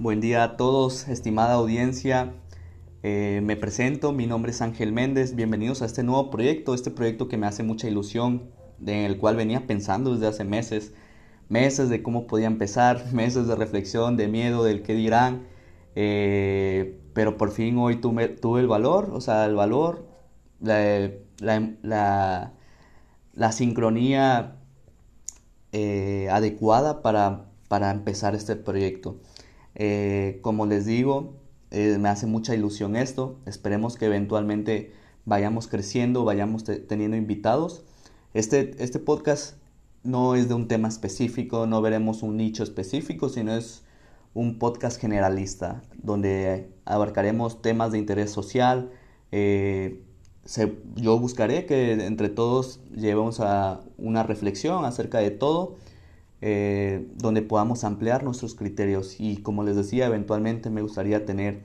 Buen día a todos, estimada audiencia. Eh, me presento, mi nombre es Ángel Méndez. Bienvenidos a este nuevo proyecto, este proyecto que me hace mucha ilusión, en el cual venía pensando desde hace meses. Meses de cómo podía empezar, meses de reflexión, de miedo, del qué dirán. Eh, pero por fin hoy tuve, tuve, el valor, o sea, el valor, la, la, sincronía eh, adecuada para empezar este proyecto. Eh, como les digo, eh, me hace mucha ilusión esto. Esperemos que eventualmente vayamos creciendo, vayamos teniendo invitados. Este, este podcast no es de un tema específico, no veremos un nicho específico, sino es un podcast generalista, donde abarcaremos temas de interés social. Eh, yo buscaré que entre todos llevemos a una reflexión acerca de todo eh, donde podamos ampliar nuestros criterios. Y como les decía, eventualmente me gustaría tener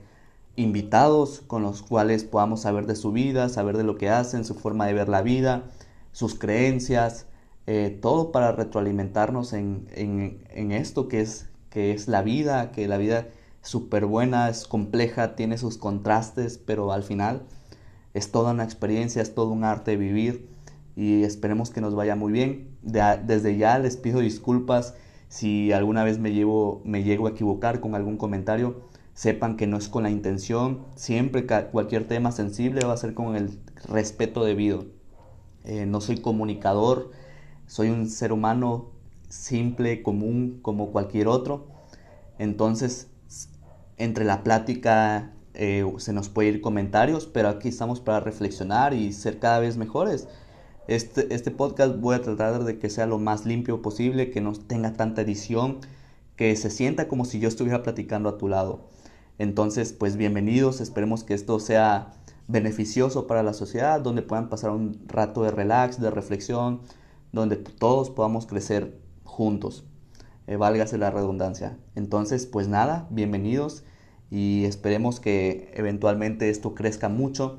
invitados con los cuales podamos saber de su vida, saber de lo que hacen, su forma de ver la vida, sus creencias, eh, todo para retroalimentarnos en, en, esto que es, que es la vida, que la vida es súper buena, es compleja, tiene sus contrastes, pero al final es toda una experiencia, es todo un arte vivir y esperemos que nos vaya muy bien. desde ya les pido disculpas si alguna vez me, llevo, me llego a equivocar con algún comentario. Sepan que no es con la intención, siempre cualquier tema sensible va a ser con el respeto debido. Eh, no soy comunicador, soy un ser humano simple, común, como cualquier otro. Entonces, entre la plática eh, se nos puede ir comentarios, pero aquí estamos para reflexionar y ser cada vez mejores. Este, este podcast voy a tratar de que sea lo más limpio posible, que no tenga tanta edición, que se sienta como si yo estuviera platicando a tu lado. Entonces, pues bienvenidos, esperemos que esto sea beneficioso para la sociedad, donde puedan pasar un rato de relax, de reflexión, donde todos podamos crecer juntos. Eh, válgase la redundancia. Entonces, pues nada, bienvenidos y esperemos que eventualmente esto crezca mucho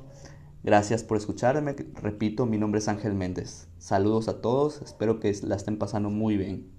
Gracias por escucharme. Repito, mi nombre es Ángel Méndez. Saludos a todos. Espero que la estén pasando muy bien.